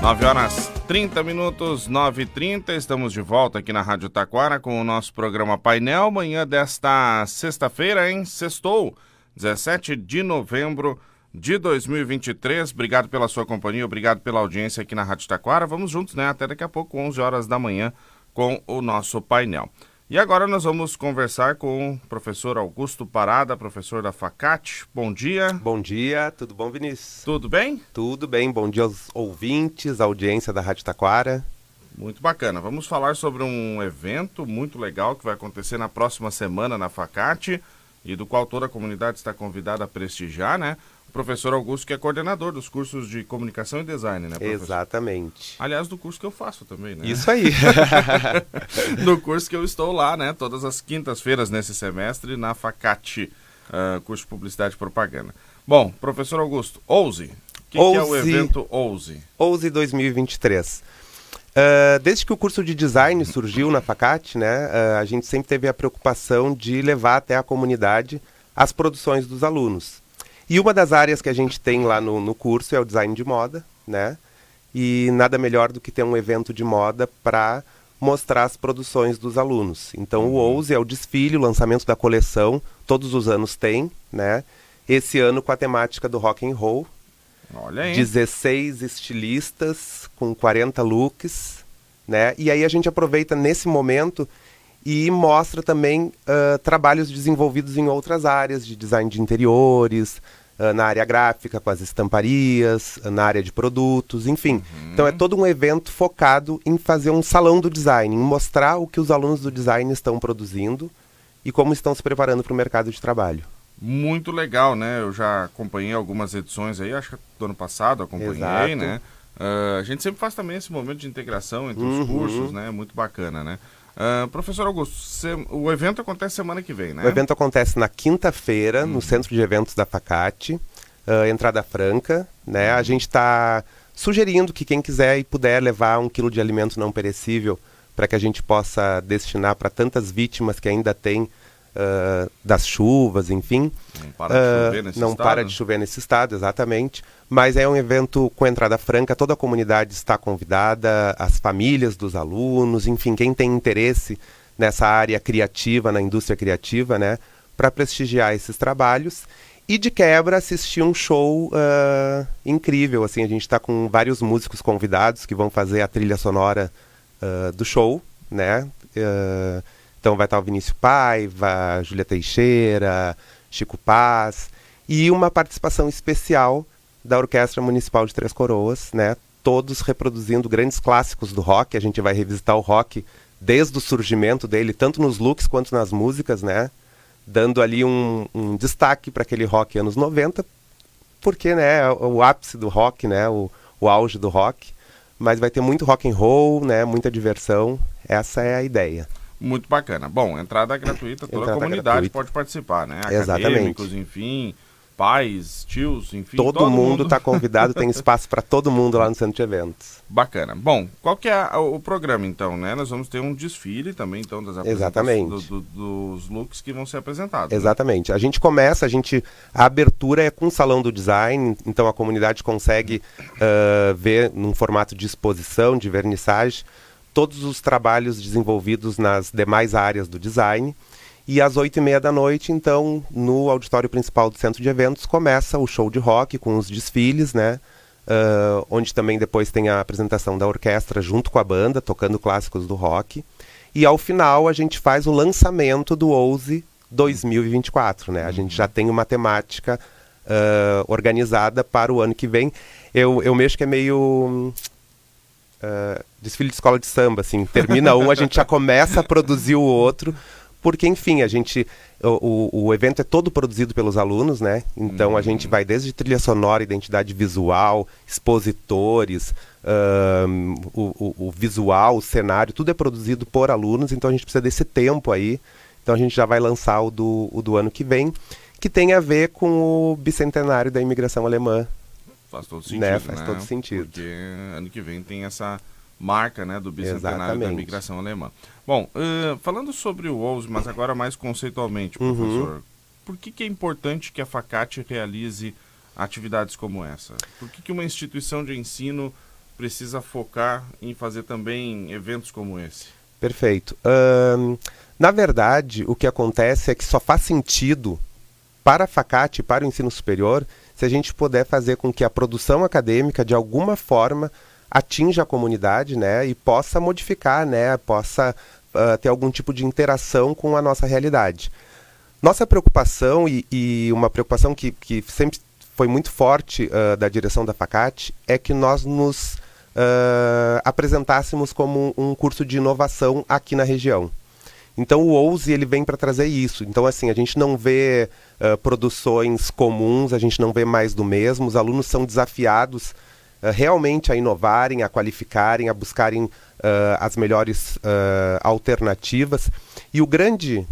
9 horas 30 minutos, 9 h 30 estamos de volta aqui na Rádio Taquara com o nosso programa Painel. Manhã desta sexta-feira, hein? Sextou, 17 de novembro de 2023. Obrigado pela sua companhia, obrigado pela audiência aqui na Rádio Taquara. Vamos juntos, né? Até daqui a pouco, 11 horas da manhã, com o nosso painel. E agora nós vamos conversar com o professor Augusto Parada, professor da Facate. Bom dia. Bom dia, tudo bom, Vinícius? Tudo bem? Tudo bem, bom dia aos ouvintes, audiência da Rádio Taquara. Muito bacana. Vamos falar sobre um evento muito legal que vai acontecer na próxima semana na Facate e do qual toda a comunidade está convidada a prestigiar, né? Professor Augusto, que é coordenador dos cursos de comunicação e design, né, professor? Exatamente. Aliás, do curso que eu faço também, né? Isso aí. no curso que eu estou lá, né? Todas as quintas-feiras nesse semestre na Facate, uh, curso de Publicidade e Propaganda. Bom, professor Augusto, Ouse. O que, que, é o evento Ouse? Ouse 2023. Uh, desde que o curso de design surgiu na Facate, né, uh, a gente sempre teve a preocupação de levar até a comunidade as produções dos alunos. E uma das áreas que a gente tem lá no, no curso é o design de moda, né? E nada melhor do que ter um evento de moda para mostrar as produções dos alunos. Então o uhum. Ouse é o desfile, o lançamento da coleção, todos os anos tem, né? Esse ano com a temática do rock and roll. Olha aí. 16 estilistas com 40 looks, né? E aí a gente aproveita nesse momento e mostra também uh, trabalhos desenvolvidos em outras áreas de design de interiores, uh, na área gráfica, com as estamparias, uh, na área de produtos, enfim. Uhum. Então é todo um evento focado em fazer um salão do design, em mostrar o que os alunos do design estão produzindo e como estão se preparando para o mercado de trabalho. Muito legal, né? Eu já acompanhei algumas edições aí, acho que do ano passado acompanhei, Exato. né? A gente sempre faz também esse momento de integração entre uhum. os cursos, né? Muito bacana, né? Uh, professor Augusto, o evento acontece semana que vem, né? O evento acontece na quinta-feira, no uhum. Centro de Eventos da Facate, uh, entrada franca, né? A gente está sugerindo que quem quiser e puder levar um quilo de alimento não perecível para que a gente possa destinar para tantas vítimas que ainda tem uh, das chuvas, enfim. Não para de uh, chover nesse não estado. para de chover nesse estado, exatamente. Mas é um evento com entrada franca, toda a comunidade está convidada, as famílias dos alunos, enfim, quem tem interesse nessa área criativa, na indústria criativa, né, para prestigiar esses trabalhos. E de quebra assistir um show uh, incrível, assim, a gente está com vários músicos convidados que vão fazer a trilha sonora uh, do show, né? Uh, então vai estar o Vinícius Paiva, Júlia Teixeira, Chico Paz e uma participação especial da Orquestra Municipal de Três Coroas, né? Todos reproduzindo grandes clássicos do rock. A gente vai revisitar o rock desde o surgimento dele, tanto nos looks quanto nas músicas, né? Dando ali um, um destaque para aquele rock anos 90, porque né, é o ápice do rock, né? O, o auge do rock. Mas vai ter muito rock and roll, né? Muita diversão. Essa é a ideia. Muito bacana. Bom, entrada gratuita, toda entrada a comunidade gratuita. pode participar, né? Exatamente. enfim, pais, tios, enfim. Todo, todo mundo está convidado, tem espaço para todo mundo lá no centro de eventos. Bacana. Bom, qual que é o programa então, né? Nós vamos ter um desfile também então das Exatamente. Do, do, dos looks que vão ser apresentados. Né? Exatamente. Né? A gente começa, a gente a abertura é com o salão do design, então a comunidade consegue uh, ver num formato de exposição, de vernissage todos os trabalhos desenvolvidos nas demais áreas do design. E às oito e meia da noite, então, no auditório principal do centro de eventos, começa o show de rock com os desfiles, né? Uh, onde também depois tem a apresentação da orquestra junto com a banda, tocando clássicos do rock. E ao final a gente faz o lançamento do Ouse 2024, né? A gente já tem uma temática uh, organizada para o ano que vem. Eu, eu mexo que é meio uh, desfile de escola de samba, assim, termina um, a gente já começa a produzir o outro, porque, enfim, a gente, o, o, o evento é todo produzido pelos alunos, né? Então a gente vai desde trilha sonora, identidade visual, expositores, o, o, o visual, o cenário, tudo é produzido por alunos, então a gente precisa desse tempo aí. Então a gente já vai lançar o do, o do ano que vem, que tem a ver com o bicentenário da imigração alemã Faz todo sentido, né? Faz né? todo sentido. Porque ano que vem tem essa marca né, do bicentenário Exatamente. da migração alemã. Bom, uh, falando sobre o OUS, mas agora mais conceitualmente, uhum. professor, uhum. por que, que é importante que a Facate realize atividades como essa? Por que, que uma instituição de ensino precisa focar em fazer também eventos como esse? Perfeito. Um, na verdade, o que acontece é que só faz sentido para a FACAT, para o ensino superior, se a gente puder fazer com que a produção acadêmica, de alguma forma, atinja a comunidade né, e possa modificar, né, possa uh, ter algum tipo de interação com a nossa realidade. Nossa preocupação, e, e uma preocupação que, que sempre foi muito forte uh, da direção da FACAT, é que nós nos uh, apresentássemos como um curso de inovação aqui na região. Então o Ouse ele vem para trazer isso. Então assim a gente não vê uh, produções comuns, a gente não vê mais do mesmo. Os alunos são desafiados uh, realmente a inovarem, a qualificarem, a buscarem uh, as melhores alternativas. E o grande,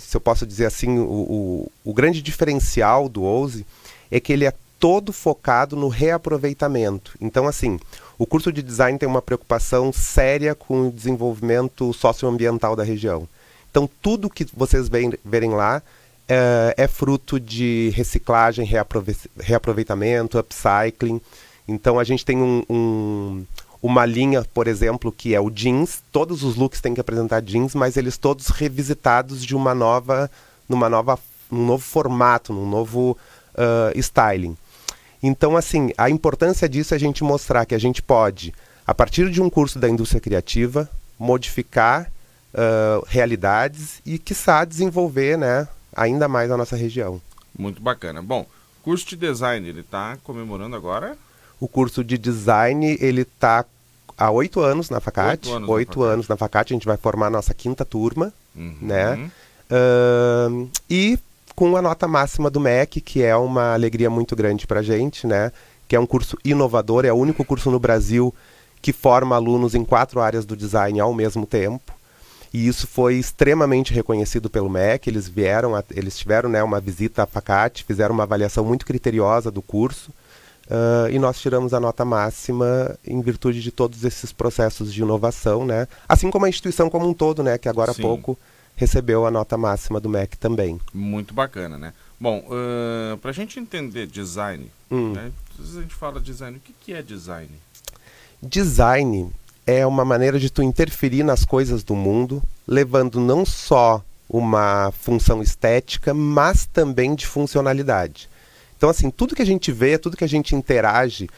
se eu posso dizer assim, o, o, o grande diferencial do Ouse é que ele é todo focado no reaproveitamento. Então assim o curso de design tem uma preocupação séria com o desenvolvimento socioambiental da região. Então, tudo que vocês veem, verem lá é, é fruto de reciclagem, reaprove reaproveitamento, upcycling. Então, a gente tem um, um, uma linha, por exemplo, que é o jeans. Todos os looks têm que apresentar jeans, mas eles todos revisitados de uma nova, numa nova, num novo formato, num novo uh, styling. Então, assim, a importância disso é a gente mostrar que a gente pode, a partir de um curso da indústria criativa, modificar uh, realidades e, quiçá, desenvolver né, ainda mais a nossa região. Muito bacana. Bom, curso de design, ele está comemorando agora? O curso de design, ele está há oito anos na Facate. Oito anos, oito na, anos na Facate. A gente vai formar a nossa quinta turma, uhum. né? Uh, e com a nota máxima do MEC, que é uma alegria muito grande para a gente, né? Que é um curso inovador, é o único curso no Brasil que forma alunos em quatro áreas do design ao mesmo tempo. E isso foi extremamente reconhecido pelo MEC. Eles vieram, eles tiveram né, uma visita à FACAT, fizeram uma avaliação muito criteriosa do curso. Uh, e nós tiramos a nota máxima em virtude de todos esses processos de inovação, né? Assim como a instituição como um todo, né? Que agora há pouco recebeu a nota máxima do MEC também. Muito bacana, né? Bom, uh, para a gente entender design, hum. né? a gente fala design, o que, que é design? Design é uma maneira de tu interferir nas coisas do mundo, levando não só uma função estética, mas também de funcionalidade. Então, assim, tudo que a gente vê, tudo que a gente interage,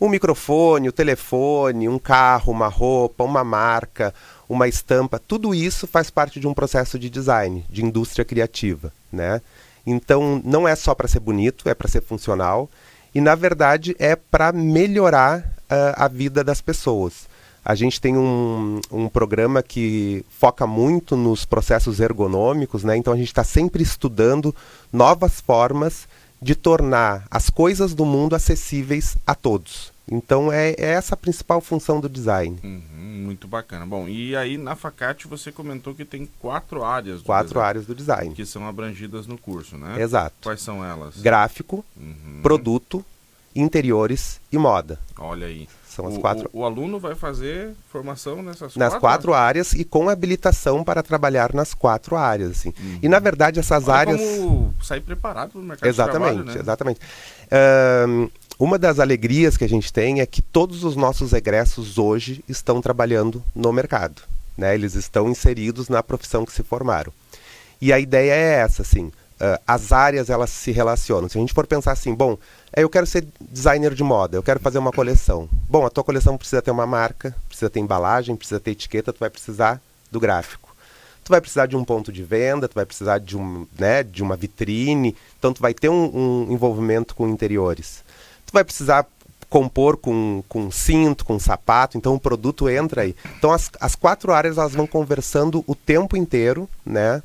um microfone, o um telefone, um carro, uma roupa, uma marca, uma estampa, tudo isso faz parte de um processo de design, de indústria criativa, né? Então, não é só para ser bonito, é para ser funcional e, na verdade, é para melhorar uh, a vida das pessoas. A gente tem um, um programa que foca muito nos processos ergonômicos, né? então a gente está sempre estudando novas formas de tornar as coisas do mundo acessíveis a todos. Então é, é essa a principal função do design. Uhum, muito bacana. Bom, e aí na Facate você comentou que tem quatro áreas. quatro design, áreas do design. Que são abrangidas no curso, né? Exato. Quais são elas? Gráfico, uhum. produto, interiores e moda. Olha aí. São as o, quatro. O, o, aluno vai fazer formação nessas nas quatro, quatro áreas e com habilitação para trabalhar nas quatro áreas, assim. Uhum. E na verdade essas Olha áreas. Como sair preparado para o mercado exatamente, de trabalho, né? Exatamente. Uh, uma das alegrias que a gente tem é que todos os nossos egressos hoje estão trabalhando no mercado. Né? Eles estão inseridos na profissão que se formaram. E a ideia é essa, assim, uh, as áreas elas se relacionam. Se a gente for pensar assim, bom, eu quero ser designer de moda, eu quero fazer uma coleção. Bom, a tua coleção precisa ter uma marca, precisa ter embalagem, precisa ter etiqueta, tu vai precisar do gráfico. Tu vai precisar de um ponto de venda, tu vai precisar de, um, né, de uma vitrine, então tu vai ter um, um envolvimento com interiores vai precisar compor com, com cinto, com sapato, então o produto entra aí. Então as, as quatro áreas elas vão conversando o tempo inteiro, né?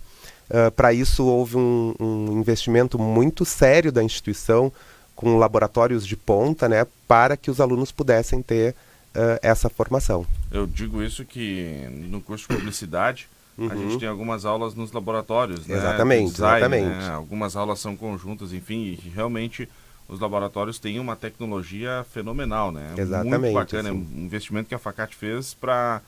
Uh, Para isso houve um, um, investimento muito sério da instituição com laboratórios de ponta, né? Para que os alunos pudessem ter uh, essa formação. Eu digo isso que no curso de publicidade uhum. a gente tem algumas aulas nos laboratórios, né? Exatamente, Design, exatamente. Né? Algumas aulas são conjuntas, enfim, e realmente os laboratórios têm uma tecnologia fenomenal, né? Exatamente. Muito bacana, assim. é um investimento que a Facate fez para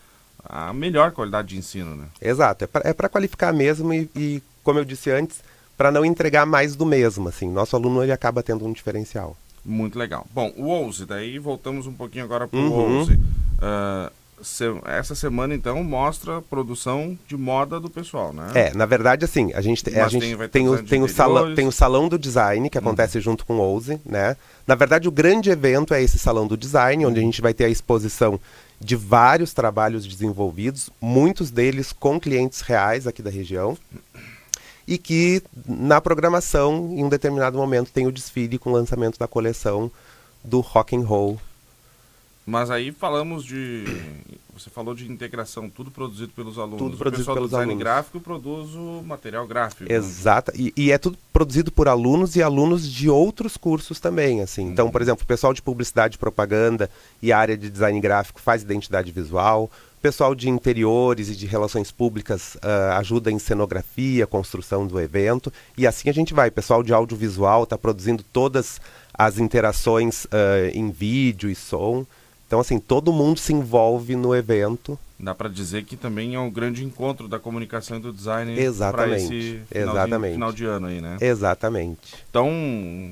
a melhor qualidade de ensino, né? Exato, é para é qualificar mesmo e, e, como eu disse antes, para não entregar mais do mesmo, assim. Nosso aluno ele acaba tendo um diferencial. Muito legal. Bom, o Ouse, daí voltamos um pouquinho agora para o uhum. Ouse. Uh, se, essa semana, então, mostra a produção de moda do pessoal, né? É, na verdade, assim, a gente, a gente tem, tem, o, tem, o salão, tem o Salão do Design, que acontece uhum. junto com o Ouse, né? Na verdade, o grande evento é esse Salão do Design, onde a gente vai ter a exposição de vários trabalhos desenvolvidos, muitos deles com clientes reais aqui da região e que na programação, em um determinado momento, tem o desfile com o lançamento da coleção do Rock and Roll. Mas aí falamos de você falou de integração, tudo produzido pelos alunos. Tudo produzido o pessoal pelos do design alunos. gráfico produz o material gráfico. Exato. E, e, é tudo produzido por alunos e alunos de outros cursos também, assim. Então, por exemplo, o pessoal de publicidade e propaganda e área de design gráfico faz identidade visual. O pessoal de interiores e de relações públicas uh, ajuda em cenografia, construção do evento. E assim a gente vai. O pessoal de audiovisual está produzindo todas as interações uh, em vídeo e som. Então, assim, todo mundo se envolve no evento. Dá para dizer que também é um grande encontro da comunicação e do design para esse final, Exatamente. De, final de ano aí, né? Exatamente. Então,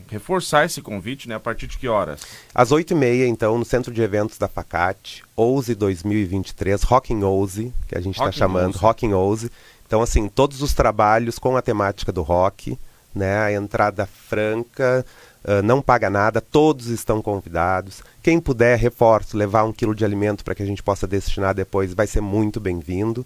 reforçar esse convite, né? A partir de que horas? Às 8h30, então, no Centro de Eventos da Facate, Ouse 2023, Rocking Ouse, que a gente está chamando, Rocking Ouse. Então, assim, todos os trabalhos com a temática do rock, né? A entrada franca, uh, não paga nada, todos estão convidados. Quem puder, reforço, levar um quilo de alimento para que a gente possa destinar depois, vai ser muito bem-vindo.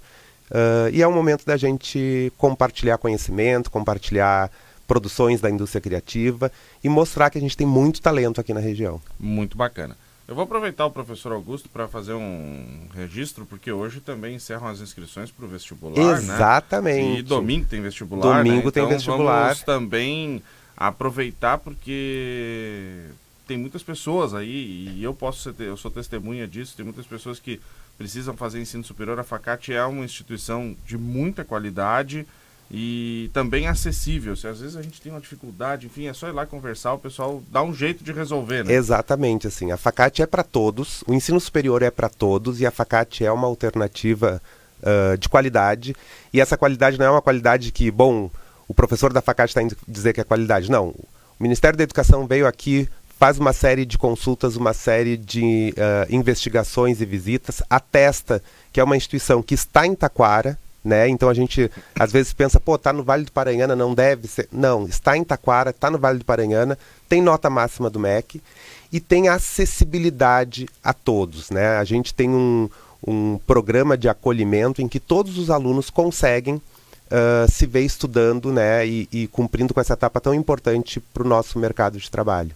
Uh, e é um momento da gente compartilhar conhecimento, compartilhar produções da indústria criativa e mostrar que a gente tem muito talento aqui na região. Muito bacana. Eu vou aproveitar o professor Augusto para fazer um registro, porque hoje também encerram as inscrições para o vestibular, né? Exatamente. Né? E domingo tem vestibular, Domingo né? tem então vestibular. Vamos também aproveitar porque tem muitas pessoas aí, e eu posso ser, eu sou testemunha disso, tem muitas pessoas que precisam fazer ensino superior. A Facate é uma instituição de muita qualidade e também acessível. Se às vezes a gente tem uma dificuldade, enfim, é só ir lá conversar, o pessoal dá um jeito de resolver, né? Exatamente, assim. A Facate é para todos, o ensino superior é para todos e a Facate é uma alternativa uh, de qualidade. E essa qualidade não é uma qualidade que, bom, o professor da Facate está indo dizer que é qualidade. Não. O Ministério da Educação veio aqui faz uma série de consultas, uma série de uh, investigações e visitas, atesta que é uma instituição que está em Taquara, né? Então a gente às vezes pensa, pô, tá no Vale do Paranhana, não deve ser. Não, está em Taquara, está no Vale do Paranhana, tem nota máxima do MEC e tem acessibilidade a todos, né? A gente tem um, um programa de acolhimento em que todos os alunos conseguem uh, se ver estudando, né? E, e cumprindo com essa etapa tão importante para o nosso mercado de trabalho.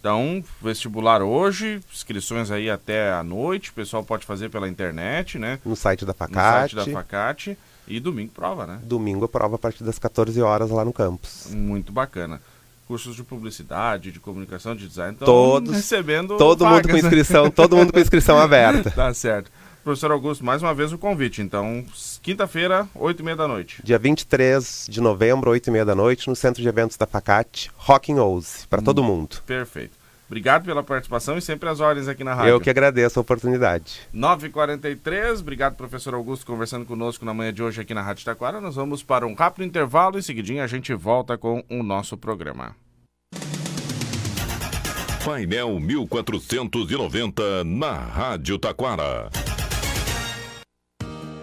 Então, vestibular hoje, inscrições aí até a noite, o pessoal pode fazer pela internet, né? No site da Facate. No site da Facate. E domingo prova, né? Domingo prova a partir das 14 horas lá no campus. Muito bacana. Cursos de publicidade, de comunicação, de design, então todos recebendo todo vagas, mundo com inscrição, né? todo mundo com inscrição aberta. tá certo. Professor Augusto, mais uma vez o convite. Então, quinta-feira, 8 e meia da noite. Dia 23 de novembro, 8 e meia da noite, no Centro de Eventos da Facate, Rocking Ouse, para hum, todo mundo. Perfeito. Obrigado pela participação e sempre as ordens aqui na rádio. Eu que agradeço a oportunidade. 9h43, obrigado, professor Augusto, conversando conosco na manhã de hoje aqui na Rádio Taquara. Nós vamos para um rápido intervalo e, em seguidinho, a gente volta com o nosso programa. Painel 1490 na Rádio Taquara.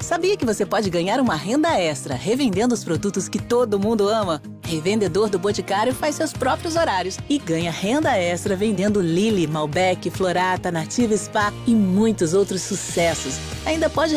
Sabia que você pode ganhar uma renda extra revendendo os produtos que todo mundo ama? Revendedor do Boticário faz seus próprios horários e ganha renda extra vendendo Lily, Malbec, Florata, Nativa Spa e muitos outros sucessos. Ainda pode